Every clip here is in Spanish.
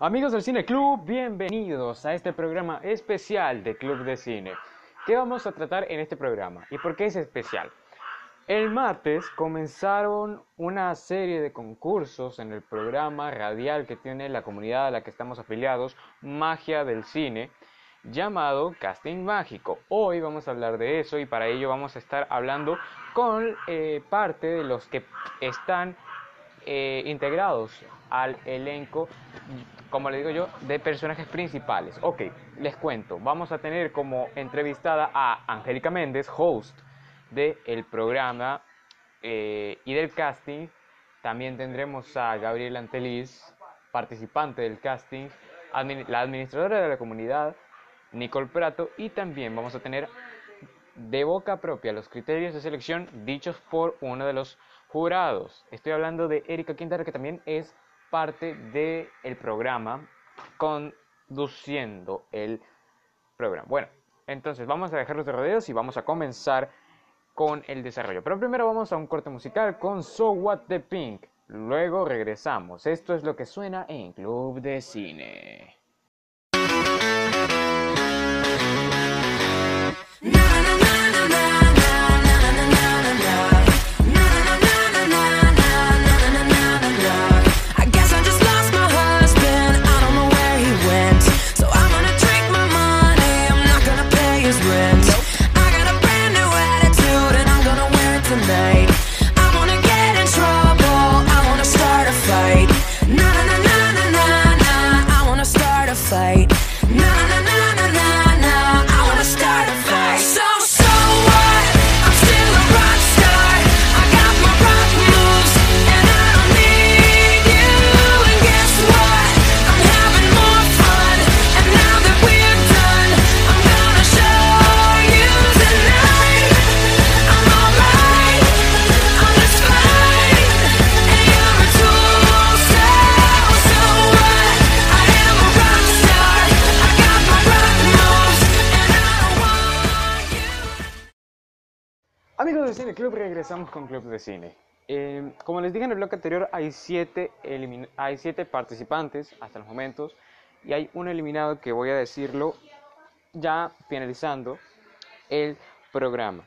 Amigos del Cine Club, bienvenidos a este programa especial de Club de Cine. ¿Qué vamos a tratar en este programa? ¿Y por qué es especial? El martes comenzaron una serie de concursos en el programa radial que tiene la comunidad a la que estamos afiliados, Magia del Cine, llamado Casting Mágico. Hoy vamos a hablar de eso y para ello vamos a estar hablando con eh, parte de los que están eh, integrados al elenco como le digo yo, de personajes principales. Ok, les cuento, vamos a tener como entrevistada a Angélica Méndez, host del el programa eh, y del casting. También tendremos a Gabriel Anteliz, participante del casting, la administradora de la comunidad, Nicole Prato, y también vamos a tener de boca propia los criterios de selección dichos por uno de los jurados. Estoy hablando de Erika Quintana, que también es parte del el programa conduciendo el programa. Bueno, entonces vamos a dejar los rodeos y vamos a comenzar con el desarrollo. Pero primero vamos a un corte musical con So What the Pink. Luego regresamos. Esto es lo que suena en Club de Cine. De Cine. Eh, como les dije en el bloque anterior, hay siete, hay siete participantes hasta los momentos y hay un eliminado que voy a decirlo ya finalizando el programa.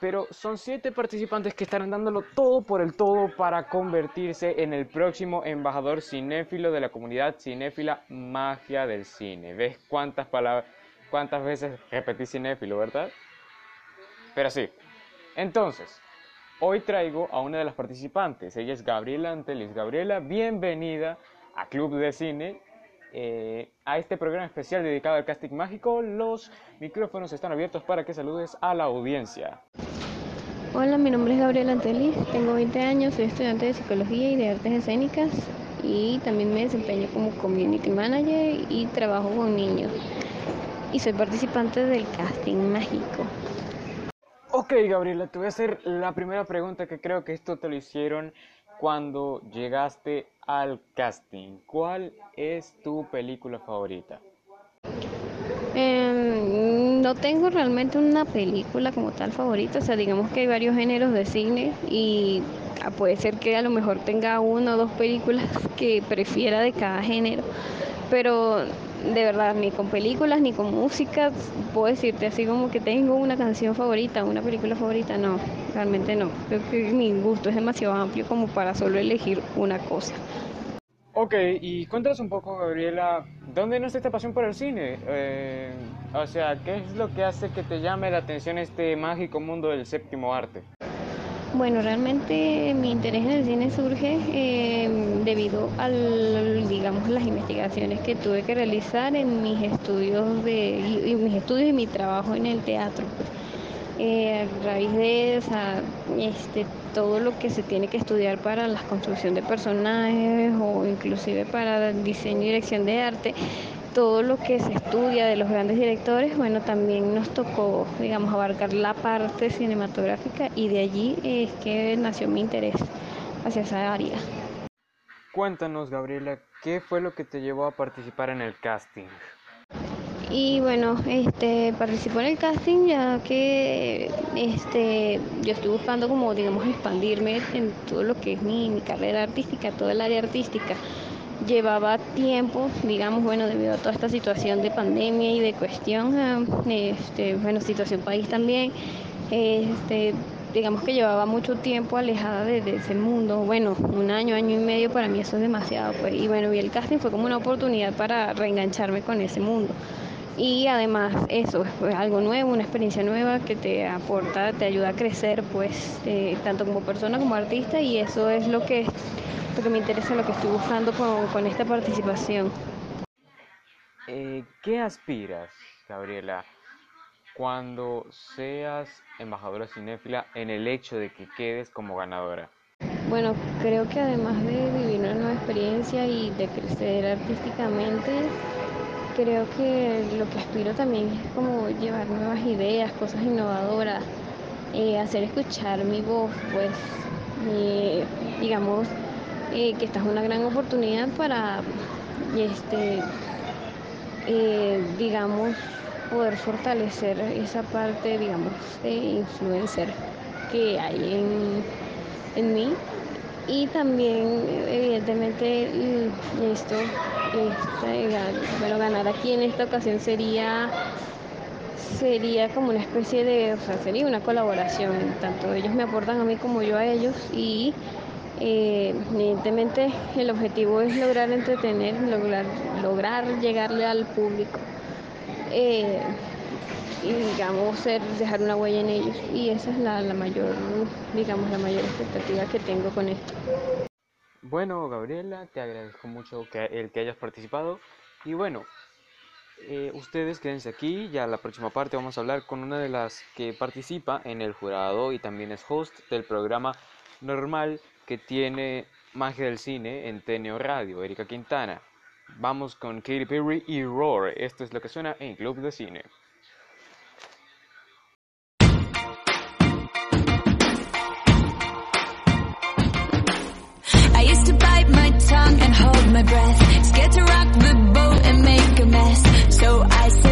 Pero son siete participantes que estarán dándolo todo por el todo para convertirse en el próximo embajador cinéfilo de la comunidad cinéfila Magia del Cine. ¿Ves cuántas palabras, cuántas veces repetí cinéfilo, verdad? Pero sí, entonces, hoy traigo a una de las participantes. Ella es Gabriela Antelis. Gabriela, bienvenida a Club de Cine. Eh, a este programa especial dedicado al casting mágico, los micrófonos están abiertos para que saludes a la audiencia. Hola, mi nombre es Gabriela Antelis, tengo 20 años, soy estudiante de psicología y de artes escénicas y también me desempeño como community manager y trabajo con niños. Y soy participante del casting mágico. Ok, Gabriela, te voy a hacer la primera pregunta que creo que esto te lo hicieron cuando llegaste al casting. ¿Cuál es tu película favorita? Em, no tengo realmente una película como tal favorita, o sea, digamos que hay varios géneros de cine y ah, puede ser que a lo mejor tenga una o dos películas que prefiera de cada género, pero de verdad, ni con películas ni con música, puedo decirte así como que tengo una canción favorita, una película favorita, no, realmente no. Creo que mi gusto es demasiado amplio como para solo elegir una cosa. Ok, y cuéntanos un poco, Gabriela, ¿dónde nace esta pasión por el cine? Eh, o sea, ¿qué es lo que hace que te llame la atención este mágico mundo del séptimo arte? Bueno, realmente mi interés en el cine surge eh, debido a, digamos, las investigaciones que tuve que realizar en mis estudios de, y, mis estudios y mi trabajo en el teatro. Eh, a raíz de este, todo lo que se tiene que estudiar para la construcción de personajes o inclusive para diseño y dirección de arte, todo lo que se estudia de los grandes directores, bueno, también nos tocó, digamos, abarcar la parte cinematográfica y de allí es que nació mi interés hacia esa área. Cuéntanos, Gabriela, ¿qué fue lo que te llevó a participar en el casting? Y bueno, este participó en el casting ya que este yo estoy buscando como digamos expandirme en todo lo que es mi, mi carrera artística, todo el área artística llevaba tiempo, digamos, bueno, debido a toda esta situación de pandemia y de cuestión, ah, este, bueno, situación país también, este, digamos que llevaba mucho tiempo alejada de, ese mundo, bueno, un año, año y medio, para mí eso es demasiado, pues, y bueno, y el casting fue como una oportunidad para reengancharme con ese mundo. Y además eso, es algo nuevo, una experiencia nueva que te aporta, te ayuda a crecer, pues, eh, tanto como persona como artista, y eso es lo que porque me interesa, lo que estoy buscando con, esta participación. Eh, ¿Qué aspiras, Gabriela, cuando seas embajadora cinéfila en el hecho de que quedes como ganadora? Bueno, creo que además de vivir una nueva experiencia y de crecer artísticamente, creo que lo que aspiro también es como llevar nuevas ideas, cosas innovadoras, eh, hacer escuchar mi voz, pues, digamos, eh, que esta es una gran oportunidad para, este, eh, digamos, poder fortalecer esa parte, digamos, de influencer que hay en, en mí. Y también, evidentemente, esto, este, bueno, ganar aquí en esta ocasión sería sería como una especie de, o sea, sería una colaboración, tanto ellos me aportan a mí como yo a ellos y eh, evidentemente el objetivo es lograr entretener, lograr, lograr llegarle al público. Eh, y digamos ser, dejar una huella en ellos y esa es la, mayor, digamos, la mayor expectativa que tengo con esto. Bueno, Gabriela, te agradezco mucho que, el que hayas participado y bueno, eh, ustedes quédense aquí, ya la próxima parte vamos a hablar con una de las que participa en el jurado y también es host del programa normal que tiene Magia del Cine en Teneo Radio, Erika Quintana. Vamos con Katy Perry y Roar. Esto es lo que suena en Club de Cine. My breath. Scared to rock the boat and make a mess. So I said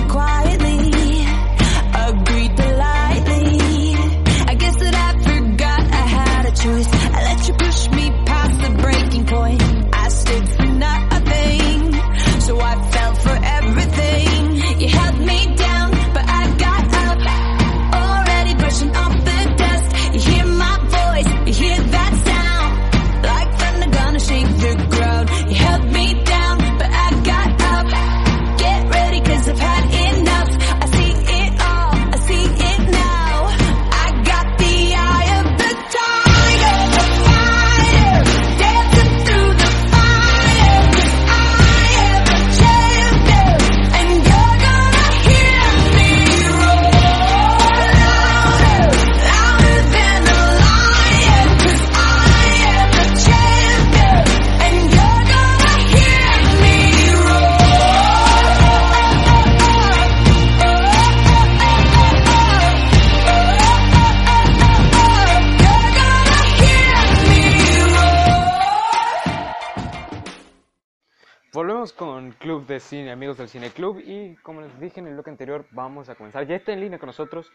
amigos del Cine Club. Y como les dije en el bloque anterior, vamos a comenzar. Ya está en línea con nosotros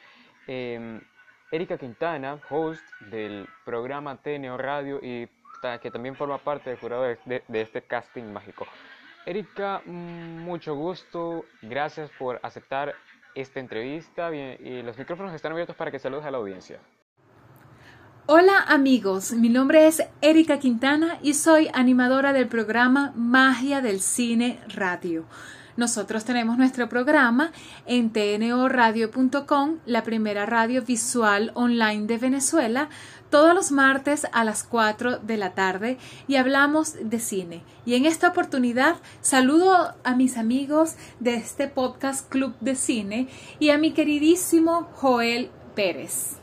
eh, Erika Quintana, host del programa TNO Radio y que también forma parte del jurado de, este casting mágico. Erika, mucho gusto. Gracias por aceptar esta entrevista. Bien, y los micrófonos están abiertos para que saludes a la audiencia. Hola amigos, mi nombre es Erika Quintana y soy animadora del programa Magia del Cine Radio. Nosotros tenemos nuestro programa en tnoradio.com, la primera radio visual online de Venezuela, todos los martes a las 4 de la tarde y hablamos de cine. Y en esta oportunidad saludo a mis amigos de este podcast Club de Cine y a mi queridísimo Joel Pérez.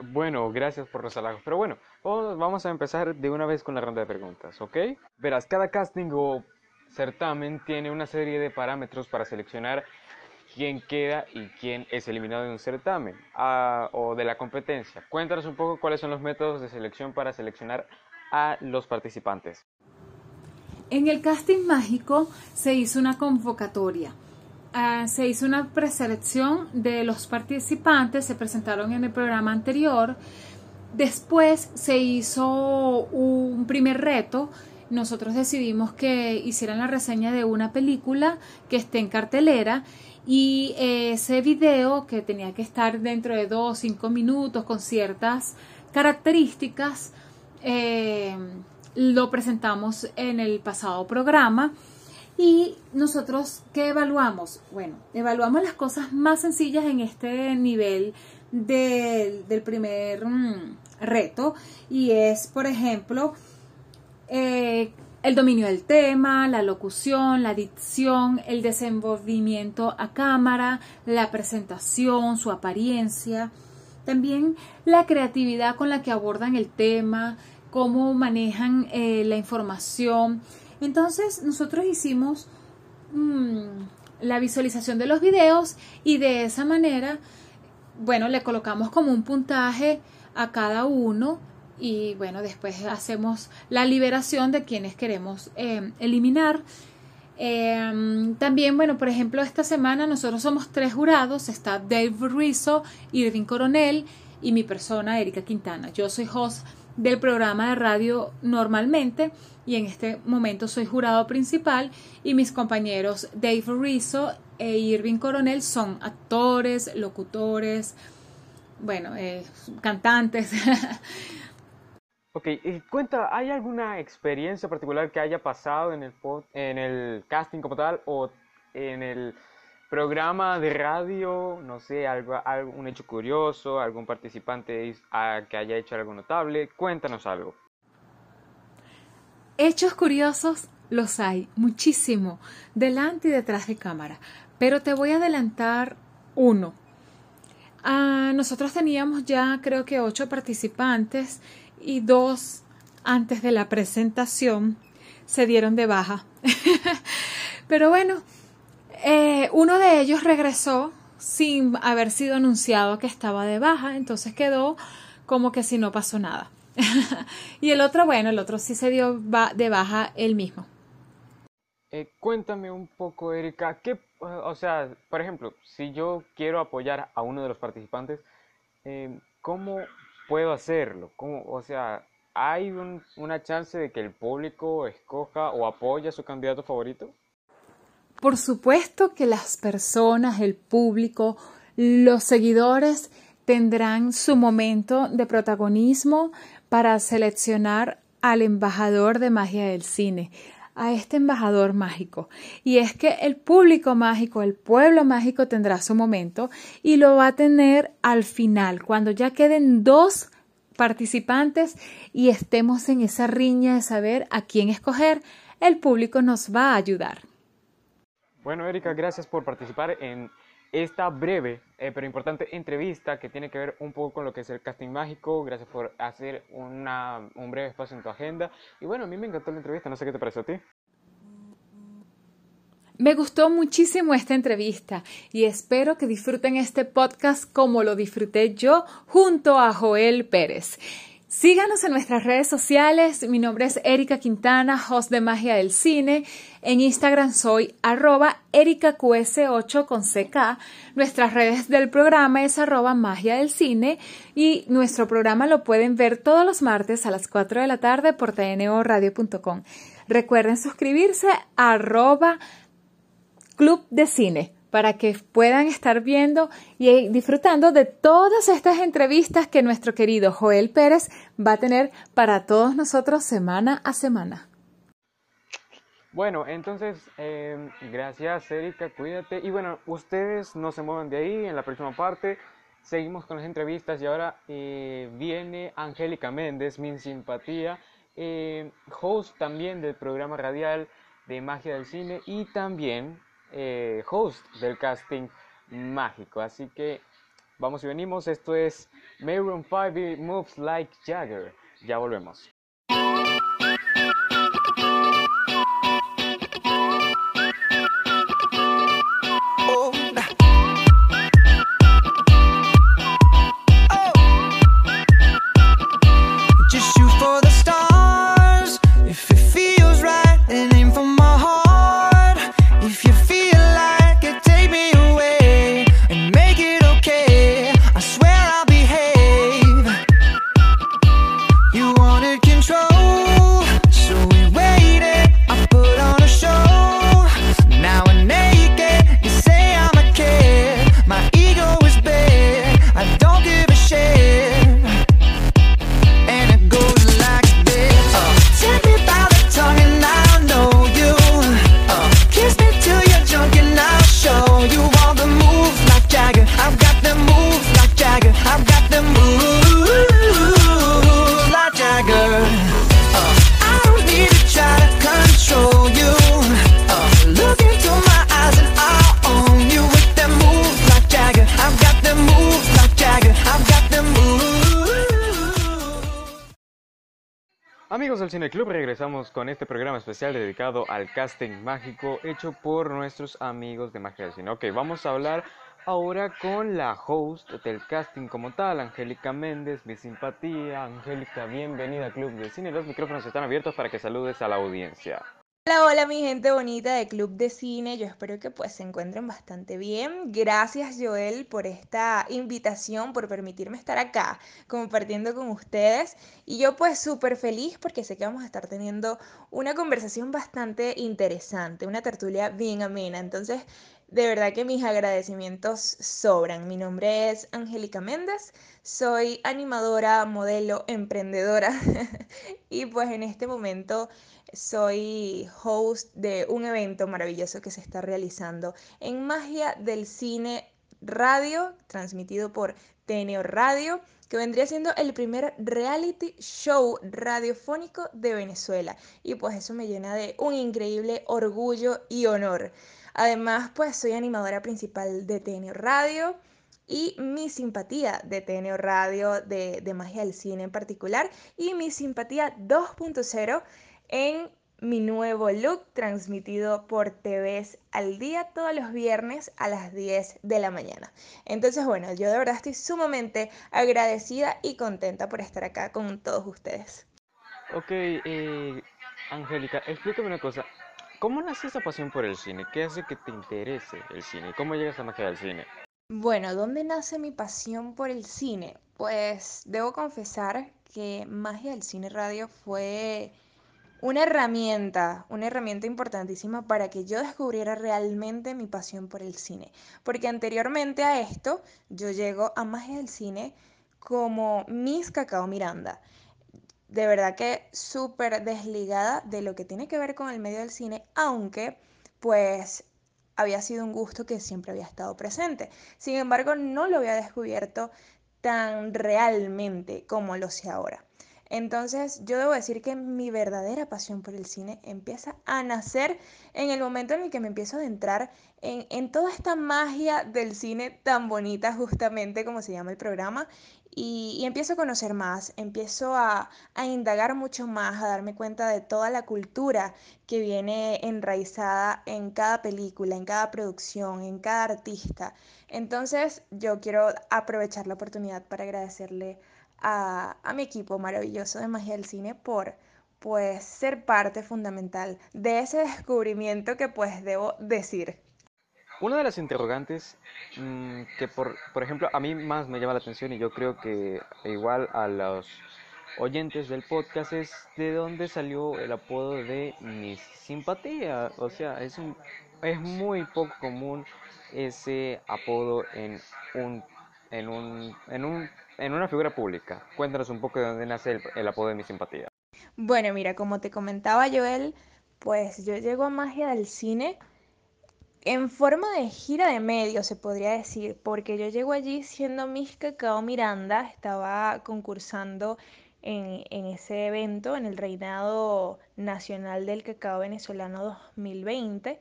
Bueno, gracias por los halagos. Pero bueno, vamos a empezar de una vez con la ronda de preguntas, ¿ok? Verás, cada casting o certamen tiene una serie de parámetros para seleccionar quién queda y quién es eliminado de un certamen ah, o de la competencia. Cuéntanos un poco cuáles son los métodos de selección para seleccionar a los participantes. En el casting mágico se hizo una convocatoria Ah, se hizo una preselección de los participantes, se presentaron en el programa anterior. Después se hizo un primer reto nosotros decidimos que hicieran la reseña de una película que esté en cartelera y ese video que tenía que estar dentro de dos cinco minutos con ciertas características eh, lo presentamos en el pasado programa y nosotros qué evaluamos bueno evaluamos las cosas más sencillas en este nivel del primer mm, reto y es por ejemplo eh, el dominio del tema, la locución, la dicción, el desenvolvimiento a cámara, la presentación, su apariencia, también la creatividad con la que abordan el tema, cómo manejan eh, la información. Entonces nosotros hicimos mm, la visualización de los videos y de esa manera, bueno, le colocamos como un puntaje a cada uno y bueno, después hacemos la liberación de quienes queremos eh, eliminar. Em, también, bueno, por ejemplo, esta semana nosotros somos tres jurados, está Dave Rizzo, Irving Coronel y mi persona, Erika Quintana. Yo soy host del programa de radio normalmente y en este momento soy jurado principal y mis compañeros Dave Rizzo e Irving Coronel son actores, locutores, bueno, eh, cantantes. Ok, y cuenta, ¿hay alguna experiencia particular que haya pasado en el, en el casting como tal o en el programa de radio? No sé, algo, un hecho curioso, algún participante que haya hecho algo notable. Cuéntanos algo. Hechos curiosos los hay, muchísimo, delante y detrás de cámara. Pero te voy a adelantar uno. Ah, nosotros teníamos ya creo que ocho participantes y dos antes de la presentación se dieron de baja. Pero bueno, eh, uno de ellos regresó sin haber sido anunciado que estaba de baja, entonces quedó como que si no pasó nada. y el otro, bueno, el otro sí se dio de baja él mismo. Eh, cuéntame un poco, Erika, ¿qué, o sea, por ejemplo, si yo quiero apoyar a uno de los participantes, eh, ¿cómo puedo hacerlo? ¿Cómo, o sea, ¿hay una chance de que el público escoja o apoye a su candidato favorito? Por supuesto que las personas, el público, los seguidores tendrán su momento de protagonismo para seleccionar al embajador de magia del cine, a este embajador mágico. Y es que el público mágico, el pueblo mágico tendrá su momento y lo va a tener al final, cuando ya queden dos participantes y estemos en esa riña de saber a quién escoger, el público nos va a ayudar. Bueno, Erika, gracias por participar en esta breve eh, pero importante entrevista que tiene que ver un poco con lo que es el casting mágico. Gracias por hacer una, un breve espacio en tu agenda. Y bueno, a mí me encantó la entrevista, no sé qué te pareció a ti. Me gustó muchísimo esta entrevista y espero que disfruten este podcast como lo disfruté yo junto a Joel Pérez. Síganos en nuestras redes sociales. Mi nombre es Erika Quintana, host de Magia del Cine. En Instagram soy arroba ericaqs8 con CK. Nuestras redes del programa es arroba magia del cine y nuestro programa lo pueden ver todos los martes a las 4 de la tarde por tnoradio.com. Recuerden suscribirse a arroba club de cine para que puedan estar viendo y disfrutando de todas estas entrevistas que nuestro querido Joel Pérez va a tener para todos nosotros semana a semana. Bueno, entonces, em, gracias Erika, cuídate. Y bueno, ustedes no se muevan de ahí, en la próxima parte seguimos con las entrevistas y ahora eh, viene Angélica Méndez, mi simpatía, eh, host también del programa radial de Magia del Cine y también eh, host del casting mágico. Así que vamos y venimos. Esto es Mayroon 5 Moves Like Jagger. Ya volvemos. Del Cine Club, regresamos con este programa especial dedicado al casting mágico hecho por nuestros amigos de Magia del Cine. Ok, vamos a hablar ahora con la host del casting como tal, Angélica Méndez, mi simpatía. Angélica, bienvenida al Club de Cine. Los micrófonos están abiertos para que saludes a la audiencia. Hola, hola mi gente bonita de Club de Cine, yo espero que pues se encuentren bastante bien. Gracias Joel por esta invitación, por permitirme estar acá compartiendo con ustedes. Y yo pues súper feliz porque sé que vamos a estar teniendo una conversación bastante interesante, una tertulia bien amena. Entonces, de verdad que mis agradecimientos sobran. Mi nombre es Angélica Méndez, soy animadora, modelo, emprendedora y pues en este momento soy host de un evento maravilloso que se está realizando en Magia del Cine Radio, transmitido por Teneo Radio, que vendría siendo el primer reality show radiofónico de Venezuela. Y pues eso me llena de un increíble orgullo y honor. Además, pues soy animadora principal de Teneo Radio y mi simpatía de TNO Radio, de, de Magia del Cine en particular, y mi simpatía 2.0 en mi nuevo look transmitido por TVs al día todos los viernes a las 10 de la mañana. Entonces, bueno, yo de verdad estoy sumamente agradecida y contenta por estar acá con todos ustedes. Ok, eh, Angélica, explícame una cosa. ¿Cómo nace esa pasión por el cine? ¿Qué hace que te interese el cine? ¿Cómo llegas a magia del cine? Bueno, ¿dónde nace mi pasión por el cine? Pues debo confesar que Magia del Cine Radio fue una herramienta, una herramienta importantísima para que yo descubriera realmente mi pasión por el cine. Porque anteriormente a esto, yo llego a Magia del Cine como Miss Cacao Miranda. De verdad que súper desligada de lo que tiene que ver con el medio del cine, aunque pues había sido un gusto que siempre había estado presente. Sin embargo, no lo había descubierto tan realmente como lo sé ahora. Entonces yo debo decir que mi verdadera pasión por el cine empieza a nacer en el momento en el que me empiezo a adentrar en, toda esta magia del cine tan bonita justamente como se llama el programa y, empiezo a conocer más, empiezo a, a, indagar mucho más, a darme cuenta de toda la cultura que viene enraizada en cada película, en cada producción, en cada artista. Entonces yo quiero aprovechar la oportunidad para agradecerle a, mi equipo maravilloso de Magia del Cine por pues ser parte fundamental de ese descubrimiento que pues debo decir. Una de las interrogantes mm, que por, por ejemplo a mí más me llama la atención y yo creo que igual a los oyentes del podcast es de dónde salió el apodo de Miss Simpatía. O sea, es, un, es muy poco común ese apodo en un, en un, en un en una figura pública. Cuéntanos un poco de dónde nace el, apodo de mi simpatía. Bueno, mira, como te comentaba Joel, pues yo llego a Magia del Cine en forma de gira de medios, se podría decir, porque yo llego allí siendo Miss Cacao Miranda, estaba concursando en, ese evento, en el Reinado Nacional del Cacao Venezolano 2020,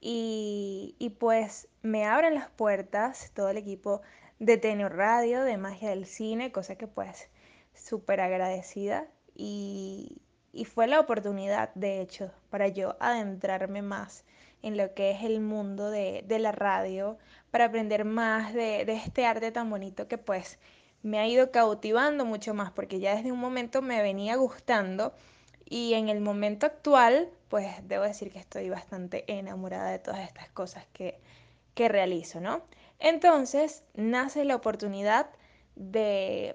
y, y pues me abren las puertas todo el equipo de Tenor Radio, de Magia del Cine, cosa que pues súper agradecida y, fue la oportunidad, de hecho, para yo adentrarme más en lo que es el mundo de, la radio, para aprender más de, de, este arte tan bonito que pues me ha ido cautivando mucho más, porque ya desde un momento me venía gustando y en el momento actual, pues debo decir que estoy bastante enamorada de todas estas cosas que, que realizo, ¿no? Entonces nace la oportunidad de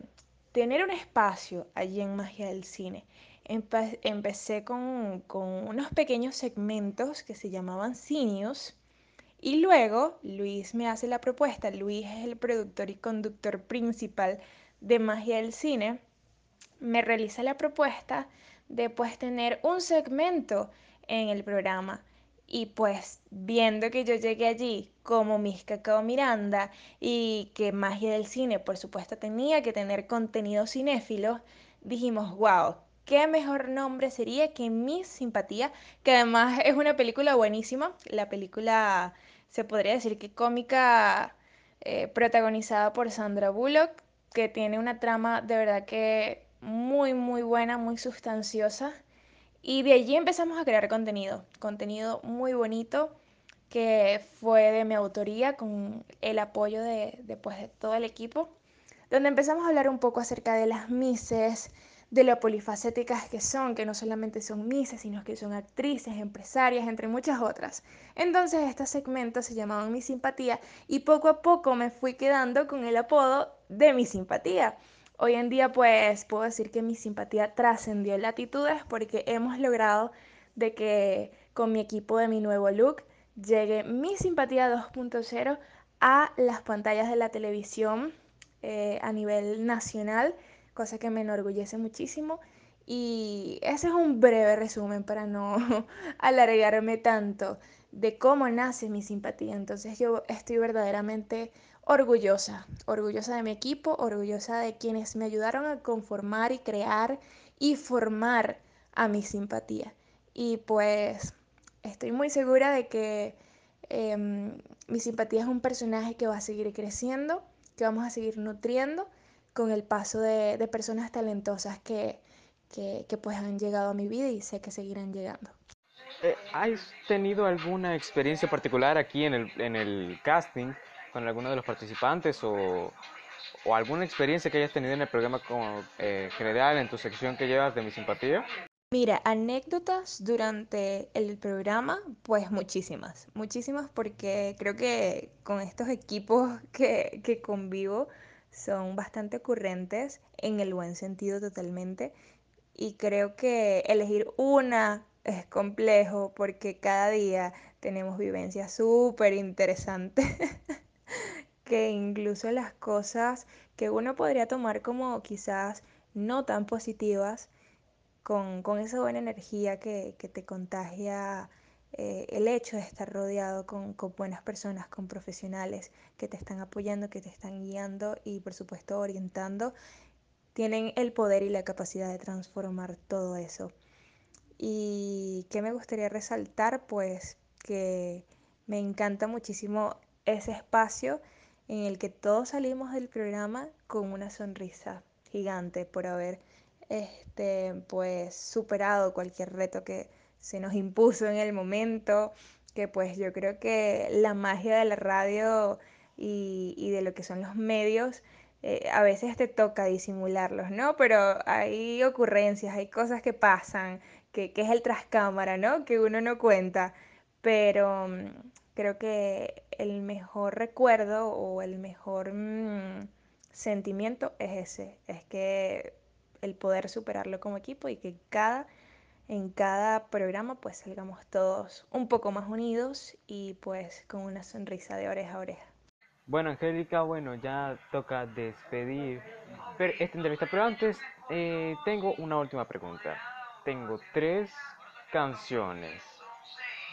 tener un espacio allí en Magia del Cine. empecé con, unos pequeños segmentos que se llamaban Cinios y luego Luis me hace la propuesta. Luis es el productor y conductor principal de Magia del Cine. Me realiza la propuesta de pues tener un segmento en el programa y pues viendo que yo llegué allí como Miss Cacao Miranda y que Magia del Cine, por supuesto, tenía que tener contenido cinéfilo, dijimos, wow, qué mejor nombre sería que Miss Simpatía, que además es una película buenísima. La película se podría decir que cómica, eh, protagonizada por Sandra Bullock, que tiene una trama de verdad que muy, muy buena, muy sustanciosa. Y de allí empezamos a crear contenido, contenido muy bonito que fue de mi autoría con el apoyo de, de, pues, de todo el equipo, donde empezamos a hablar un poco acerca de las Mises, de lo polifacéticas que son, que no solamente son Mises, sino que son actrices, empresarias, entre muchas otras. Entonces estos segmentos se llamaban Mi Simpatía y poco a poco me fui quedando con el apodo de Mi Simpatía. Hoy en día pues puedo decir que mi simpatía trascendió latitudes porque hemos logrado de que con mi equipo de mi nuevo look llegue mi simpatía 2.0 a las pantallas de la televisión eh, a nivel nacional, cosa que me enorgullece muchísimo. Y ese es un breve resumen para no alargarme tanto de cómo nace mi simpatía. Entonces yo estoy verdaderamente orgullosa, orgullosa de mi equipo, orgullosa de quienes me ayudaron a conformar y crear y formar a mi simpatía. Y pues estoy muy segura de que em, mi simpatía es un personaje que va a seguir creciendo, que vamos a seguir nutriendo con el paso de, personas talentosas que, que, pues han llegado a mi vida y sé que seguirán llegando. Eh, ¿Has tenido alguna experiencia particular aquí en el, en el casting con alguno de los participantes o, o alguna experiencia que hayas tenido en el programa como, eh, general, en tu sección que llevas de mi simpatía? Mira, anécdotas durante el programa, pues muchísimas, muchísimas porque creo que con estos equipos que, que convivo son bastante ocurrentes en el buen sentido totalmente y creo que elegir una es complejo porque cada día tenemos vivencias súper interesantes. que incluso las cosas que uno podría tomar como quizás no tan positivas, con, esa buena energía que, te contagia eh, el hecho de estar rodeado con, con, buenas personas, con profesionales que te están apoyando, que te están guiando y por supuesto orientando, tienen el poder y la capacidad de transformar todo eso. ¿Y qué me gustaría resaltar? Pues que me encanta muchísimo ese espacio en el que todos salimos del programa con una sonrisa gigante por haber este, pues, superado cualquier reto que se nos impuso en el momento, que pues yo creo que la magia de la radio y, de lo que son los medios, eh, a veces te toca disimularlos, ¿no? Pero hay ocurrencias, hay cosas que pasan, que, que es el trascámara, ¿no? Que uno no cuenta, pero mm, creo que el mejor recuerdo o el mejor mm, sentimiento es ese, es que el poder superarlo como equipo y que cada, en cada programa pues salgamos todos un poco más unidos y pues con una sonrisa de oreja a oreja. Bueno, Angélica, bueno, ya toca despedir esta entrevista, pero antes eh, tengo una última pregunta. Tengo tres canciones,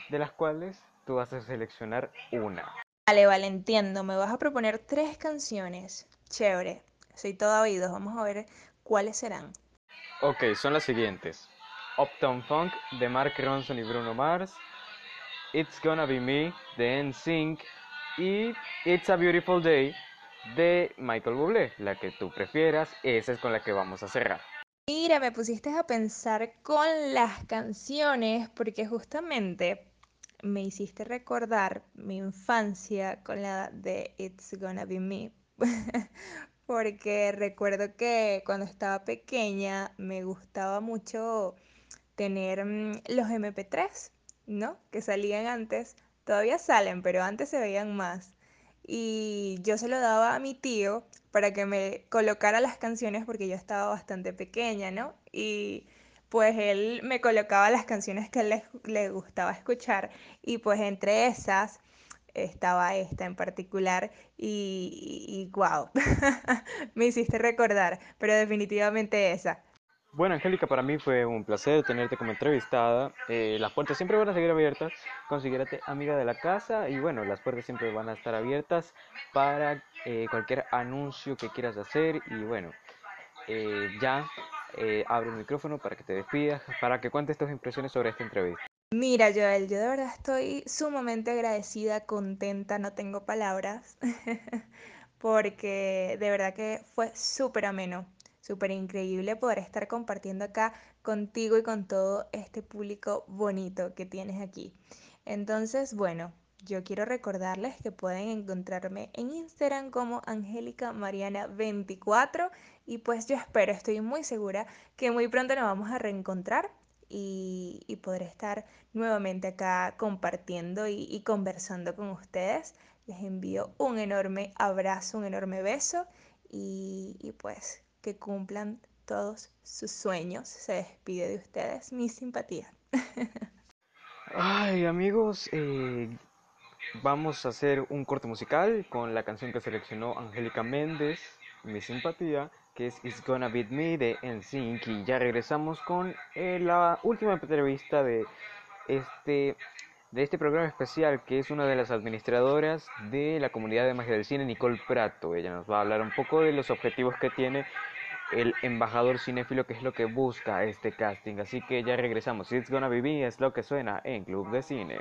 de las cuales tú vas a seleccionar una. Vale, vale, entiendo. Me vas a proponer tres canciones. Chévere. Soy todo oídos. Vamos a ver cuáles serán. Ok, son las siguientes. Uptown Funk de Mark Ronson y Bruno Mars. It's Gonna Be Me de NSYNC. Y It's a Beautiful Day de Michael Bublé. La que tú prefieras, esa es con la que vamos a cerrar. Mira, me pusiste a pensar con las canciones porque justamente me hiciste recordar mi infancia con la de It's Gonna Be Me. Porque recuerdo que cuando estaba pequeña me gustaba mucho tener mm, los MP3, ¿no? Que salían antes. Todavía salen, pero antes se veían más. Y yo se lo daba a mi tío para que me colocara las canciones porque yo estaba bastante pequeña, ¿no? Y pues él me colocaba las canciones que él le, gustaba escuchar y pues entre esas estaba esta en particular y, wow, me hiciste recordar, pero definitivamente esa. Bueno, Angélica, para mí fue un placer tenerte como entrevistada. Eh, las puertas siempre van a seguir abiertas. Considérate amiga de la casa y bueno, las puertas siempre van a estar abiertas para eh, cualquier anuncio que quieras hacer y bueno, eh, ya eh, abre el micrófono para que te despidas, para que cuentes tus impresiones sobre esta entrevista. Mira, Joel, yo de verdad estoy sumamente agradecida, contenta, no tengo palabras, porque de verdad que fue súper ameno, súper increíble poder estar compartiendo acá contigo y con todo este público bonito que tienes aquí. Entonces, bueno, yo quiero recordarles que pueden encontrarme en Instagram como Angélica Mariana 24 y pues yo espero, estoy muy segura que muy pronto nos vamos a reencontrar y, y poder estar nuevamente acá compartiendo y, conversando con ustedes. Les envío un enorme abrazo, un enorme beso y, y pues que cumplan todos sus sueños. Se despide de ustedes mi simpatía. Ay, amigos, eh, vamos a hacer un corte musical con la canción que seleccionó Angélica Méndez, Mi Simpatía, que es It's Gonna Beat Me de NSYNC. Ya regresamos con eh, la última entrevista de este, de este programa especial, que es una de las administradoras de la comunidad de magia del cine, Nicole Prato. Ella nos va a hablar un poco de los objetivos que tiene el embajador cinéfilo, que es lo que busca este casting. Así que ya regresamos. It's Gonna Be Me es lo que suena en Club de Cine.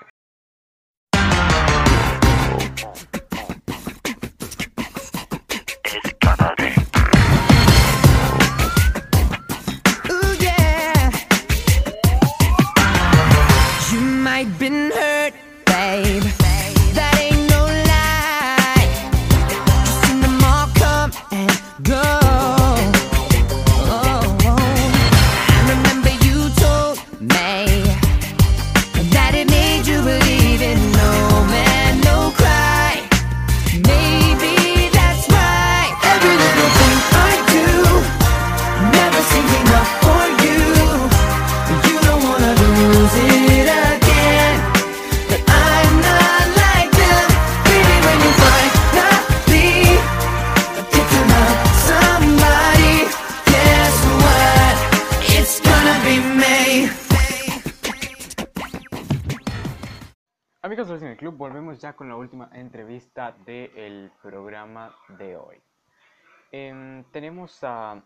Del programa de hoy. Em, tenemos a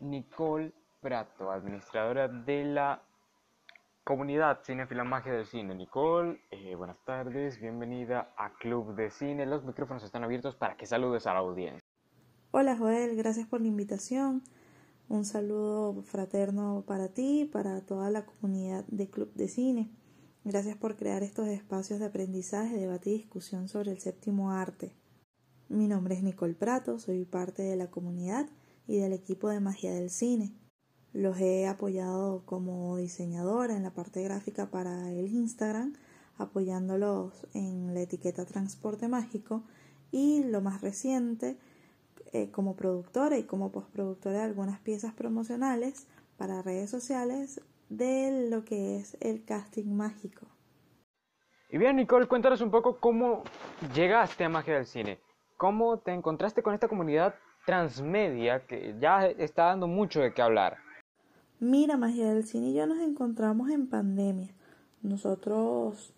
Nicole Prato, administradora de la comunidad Cinefila Magia del Cine. Nicole, eh, buenas tardes, bienvenida a Club de Cine. Los micrófonos están abiertos para que saludes a la audiencia. Hola Joel, gracias por la invitación. Un saludo fraterno para ti para toda la comunidad de Club de Cine. Gracias por crear estos espacios de aprendizaje, debate y discusión sobre el séptimo arte. Mi nombre es Nicole Prato, soy parte de la comunidad y del equipo de magia del cine. Los he apoyado como diseñadora en la parte gráfica para el Instagram, apoyándolos en la etiqueta Transporte Mágico y lo más reciente eh, como productora y como postproductora de algunas piezas promocionales para redes sociales de lo que es el casting mágico. Y bien, Nicole, cuéntanos un poco cómo llegaste a Magia del Cine. ¿Cómo te encontraste con esta comunidad transmedia que ya está dando mucho de qué hablar? Mira, Magia del Cine y yo nos encontramos en pandemia. Nosotros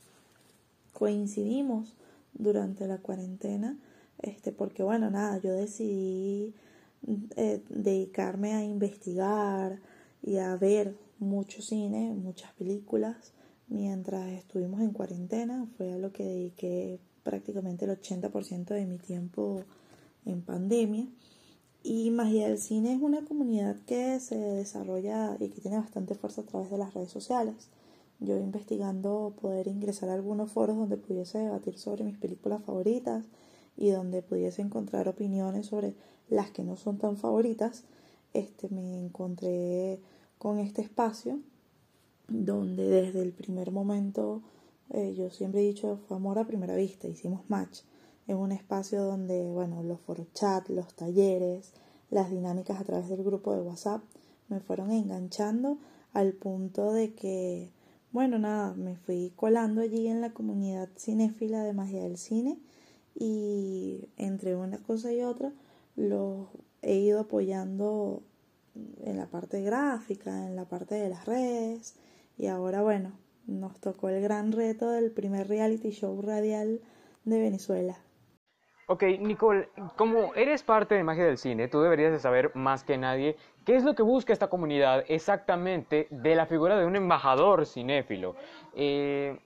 coincidimos durante la cuarentena, este, porque bueno, nada, yo decidí eh, dedicarme a investigar y a ver mucho cine, muchas películas. Mientras estuvimos en cuarentena, fue a lo que dediqué prácticamente el 80% de mi tiempo en pandemia. Y Magia del Cine es una comunidad que se desarrolla y que tiene bastante fuerza a través de las redes sociales. Yo investigando poder ingresar a algunos foros donde pudiese debatir sobre mis películas favoritas y donde pudiese encontrar opiniones sobre las que no son tan favoritas, este me encontré con este espacio donde desde el primer momento, eh, yo siempre he dicho, fue amor a primera vista, hicimos match. en un espacio donde, bueno, los foros chat, los talleres, las dinámicas a través del grupo de WhatsApp me fueron enganchando al punto de que, bueno, nada, me fui colando allí en la comunidad cinéfila de magia del cine y entre una cosa y otra los he ido apoyando en la parte gráfica, en la parte de las redes y ahora bueno, nos tocó el gran reto del primer reality show radial de Venezuela. Ok, Nicole, como eres parte de Magia del Cine, tú deberías de saber más que nadie qué es lo que busca esta comunidad exactamente de la figura de un embajador cinéfilo. Eh,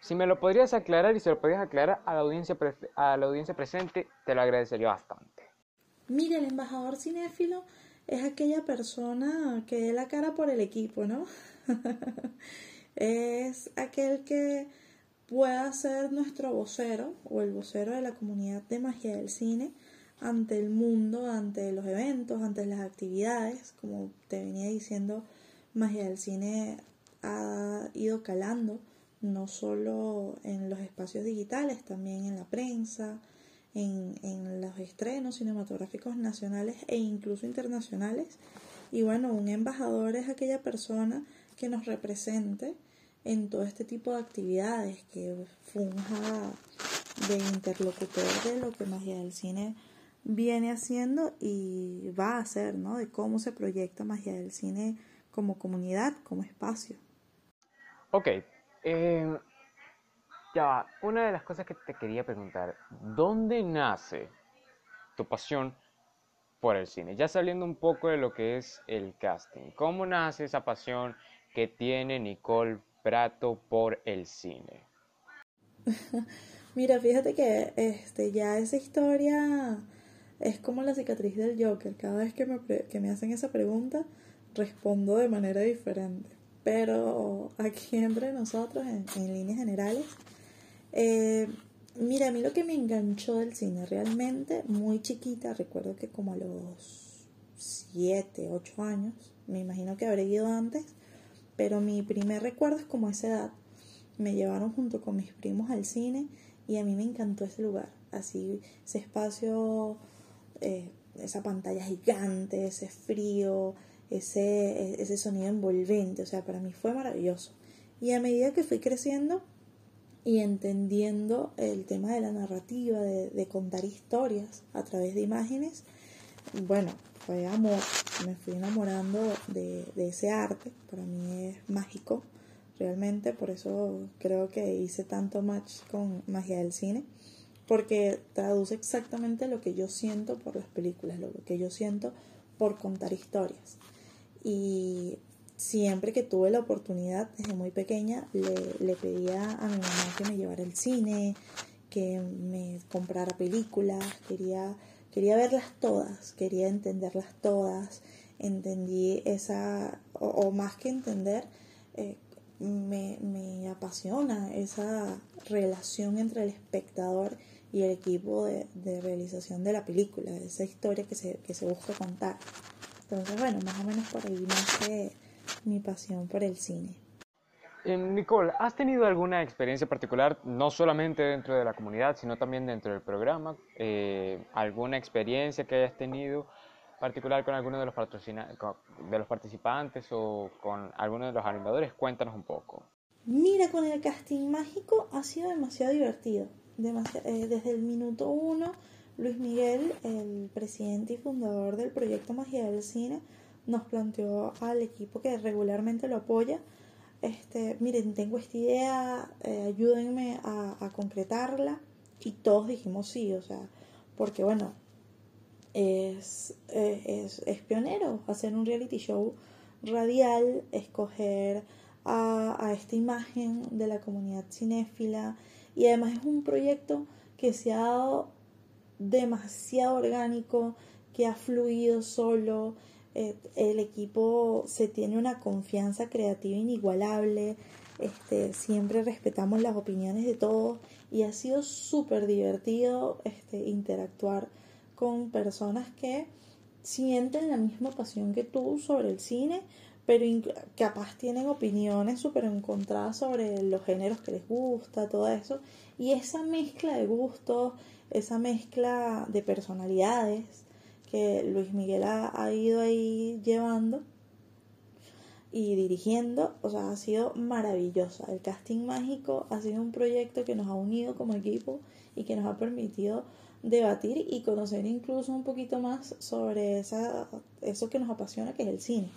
si me lo podrías aclarar y se lo podrías aclarar a la audiencia, a la audiencia presente, te lo agradecería bastante. Mira, el embajador cinéfilo es aquella persona que dé la cara por el equipo, ¿no? es aquel que pueda ser nuestro vocero o el vocero de la comunidad de magia del cine ante el mundo, ante los eventos, ante las actividades. Como te venía diciendo, magia del cine ha ido calando no solo en los espacios digitales, también en la prensa, en, en los estrenos cinematográficos nacionales e incluso internacionales. Y bueno, un embajador es aquella persona que nos represente en todo este tipo de actividades, que funja de interlocutor de lo que Magia del Cine viene haciendo y va a hacer, ¿no? De cómo se proyecta Magia del Cine como comunidad, como espacio. Ok, eh, ya una de las cosas que te quería preguntar, ¿dónde nace tu pasión por el cine? Ya saliendo un poco de lo que es el casting, ¿cómo nace esa pasión que tiene Nicole Prato por el cine? Mira, fíjate que este, ya esa historia es como la cicatriz del Joker. Cada vez que me, que me hacen esa pregunta, respondo de manera diferente. Pero aquí entre nosotros, en, líneas generales, eh, mira, a mí lo que me enganchó del cine realmente, muy chiquita, recuerdo que como a los 7, 8 años, me imagino que habré ido antes, pero mi primer recuerdo es como esa edad. Me llevaron junto con mis primos al cine y a mí me encantó ese lugar, así, ese espacio, eh, esa pantalla gigante, ese frío, ese, ese sonido envolvente, o sea, para mí fue maravilloso. Y a medida que fui creciendo y entendiendo el tema de la narrativa, de, contar historias a través de imágenes, bueno, fue amor, me fui enamorando de, de ese arte, para mí es mágico, realmente, por eso creo que hice tanto match con magia del cine, porque traduce exactamente lo que yo siento por las películas, lo que yo siento por contar historias. Y siempre que tuve la oportunidad, desde muy pequeña, le, le pedía a mi mamá que me llevara al cine, que me comprara películas, quería, quería verlas todas, quería entenderlas todas. Entendí esa, o, más que entender, eh, me, me, apasiona esa relación entre el espectador y el equipo de, de realización de la película, esa historia que se, que se busca contar. Entonces, bueno, más o menos por ahí nace mi pasión por el cine. Em, Nicole, ¿has tenido alguna experiencia particular, no solamente dentro de la comunidad, sino también dentro del programa? Eh, ¿Alguna experiencia que hayas tenido particular con alguno de los, de los participantes o con alguno de los animadores? Cuéntanos un poco. Mira, con el casting mágico ha sido demasiado divertido. Eh, desde el minuto uno Luis Miguel, el presidente y fundador del proyecto Magia del Cine, nos planteó al equipo que regularmente lo apoya, este, miren, tengo esta idea, eh, ayúdenme a, concretarla. Y todos dijimos sí, o sea, porque bueno, es, es, es, pionero hacer un reality show radial, escoger a, a esta imagen de la comunidad cinéfila y además es un proyecto que se ha dado demasiado orgánico, que ha fluido solo. Eh, el equipo se tiene una confianza creativa inigualable. Este, siempre respetamos las opiniones de todos y ha sido súper divertido este, interactuar con personas que sienten la misma pasión que tú sobre el cine, pero capaz tienen opiniones súper encontradas sobre los géneros que les gusta, todo eso. Y esa mezcla de gustos, esa mezcla de personalidades que Luis Miguel ha, ido ahí llevando y dirigiendo, o sea, ha sido maravillosa. El casting mágico ha sido un proyecto que nos ha unido como equipo y que nos ha permitido debatir y conocer incluso un poquito más sobre esa, eso que nos apasiona, que es el cine.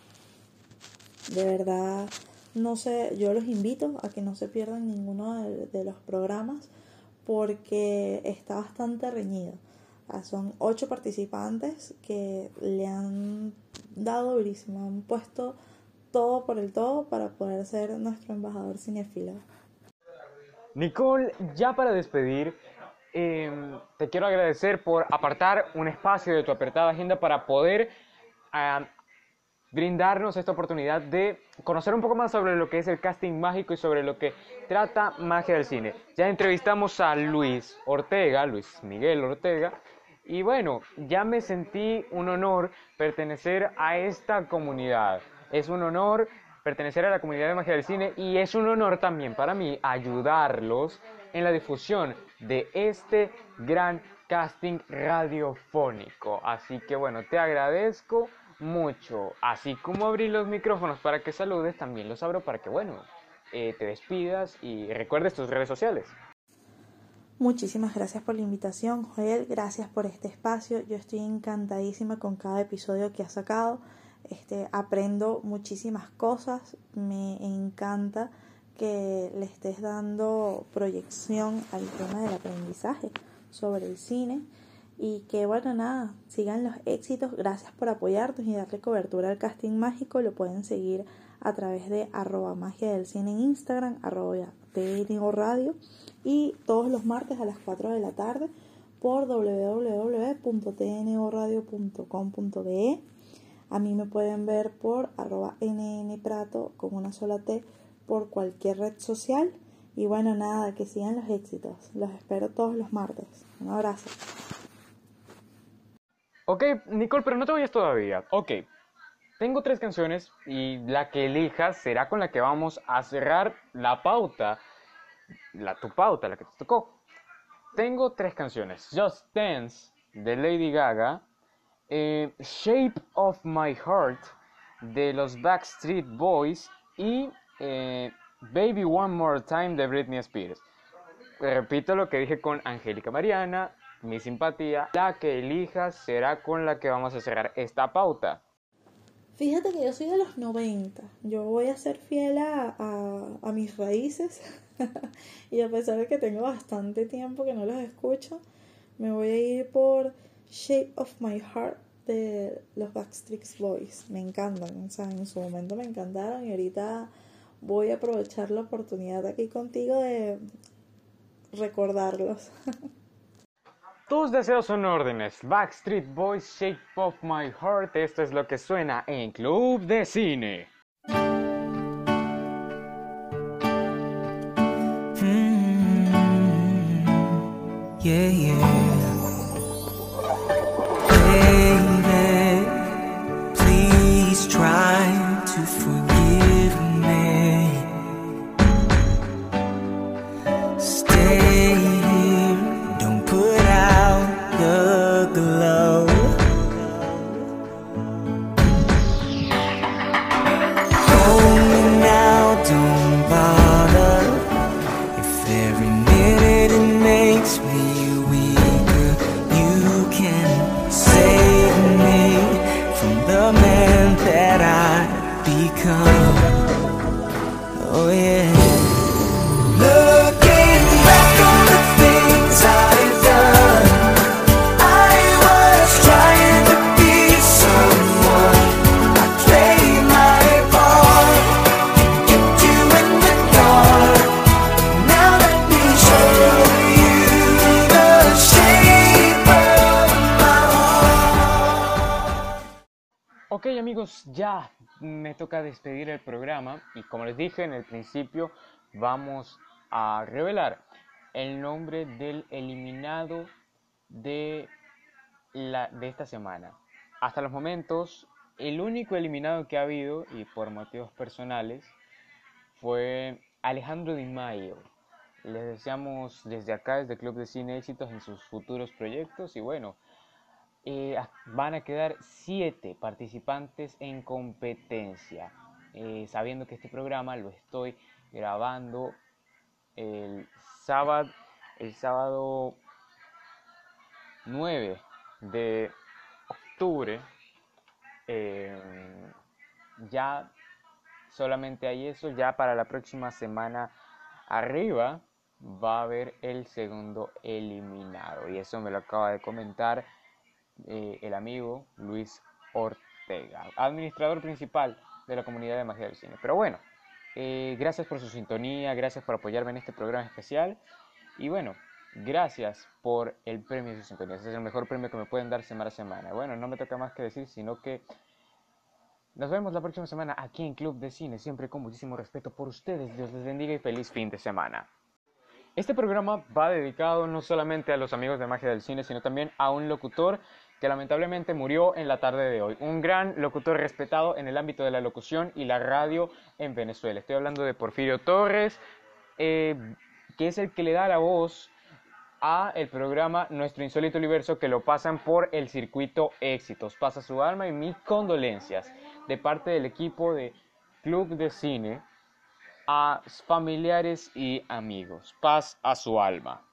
De verdad, no sé, yo los invito a que no se pierdan ninguno de los programas porque está bastante reñido. Ah, son ocho participantes que le han dado durísimo, han puesto todo por el todo para poder ser nuestro embajador cinefilo. Nicole, ya para despedir, em, te quiero agradecer por apartar un espacio de tu apretada agenda para poder a brindarnos esta oportunidad de conocer un poco más sobre lo que es el casting mágico y sobre lo que trata Magia del Cine. Ya entrevistamos a Luis Ortega, Luis Miguel Ortega, y bueno, ya me sentí un honor pertenecer a esta comunidad. Es un honor pertenecer a la comunidad de Magia del Cine y es un honor también para mí ayudarlos en la difusión de este gran casting radiofónico. Así que bueno, te agradezco mucho. Así como abrí los micrófonos para que saludes, también los abro para que, bueno, eh, te despidas y recuerdes tus redes sociales. Muchísimas gracias por la invitación, Joel. Gracias por este espacio. Yo estoy encantadísima con cada episodio que has sacado. Este, aprendo muchísimas cosas. Me encanta que le estés dando proyección al tema del aprendizaje sobre el cine y que bueno nada, sigan los éxitos, gracias por apoyarnos y darle cobertura al casting mágico, lo pueden seguir a través de arroba magia del cine en Instagram, arroba TNO Radio y todos los martes a las 4 de la tarde por www.tnoradio.com.be a mí me pueden ver por arroba nnprato con una sola T por cualquier red social. Y bueno nada, que sigan los éxitos, los espero todos los martes, un abrazo. Ok, Nicole, pero no te vayas todavía. Ok, tengo tres canciones y la que elijas será con la que vamos a cerrar la pauta, la tu pauta, la que te tocó. Tengo tres canciones: Just Dance de Lady Gaga, eh, Shape of My Heart de los Backstreet Boys y eh, Baby One More Time de Britney Spears. Repito lo que dije con Angélica Mariana, mi simpatía, la que elijas será con la que vamos a cerrar esta pauta. Fíjate que yo soy de los 90. Yo voy a ser fiel a, a, mis raíces. y a pesar de que tengo bastante tiempo que no los escucho, me voy a ir por Shape of My Heart de los Backstreet Boys. Me encantan. O sea, en su momento me encantaron y ahorita voy a aprovechar la oportunidad aquí contigo de recordarlos. Tus deseos son órdenes. Backstreet Boys, Shape of My Heart. Esto es lo que suena en Club de Cine. Dije en el principio vamos a revelar el nombre del eliminado de, la, de esta semana. Hasta los momentos, el único eliminado que ha habido, y por motivos personales, fue Alejandro Di Mayo. Les deseamos desde acá, desde Club de Cine, éxitos en sus futuros proyectos y bueno, eh, van a quedar siete participantes en competencia. Eh, sabiendo que este programa lo estoy grabando el sábado, el sábado 9 de octubre. Eh, ya solamente hay eso, ya para la próxima semana arriba va a haber el segundo eliminado. Y eso me lo acaba de comentar eh, el amigo Luis Ortega, administrador principal de la comunidad de magia del cine. Pero bueno, eh, gracias por su sintonía, gracias por apoyarme en este programa especial y bueno, gracias por el premio de su sintonía. Ese es el mejor premio que me pueden dar semana a semana. Bueno, no me toca más que decir, sino que Nos vemos la próxima semana aquí en Club de Cine, siempre con muchísimo respeto por ustedes. Dios les bendiga y feliz fin de semana. Este programa va dedicado no solamente a los amigos de Magia del Cine, sino también a un locutor que lamentablemente murió en la tarde de hoy. Un gran locutor respetado en el ámbito de la locución y la radio en Venezuela. Estoy hablando de Porfirio Torres, eh, que es el que le da la voz a el programa Nuestro Insólito Universo que lo pasan por el circuito Éxitos. Pasa su alma y mis condolencias de parte del equipo de Club de Cine a familiares y amigos. Paz a su alma.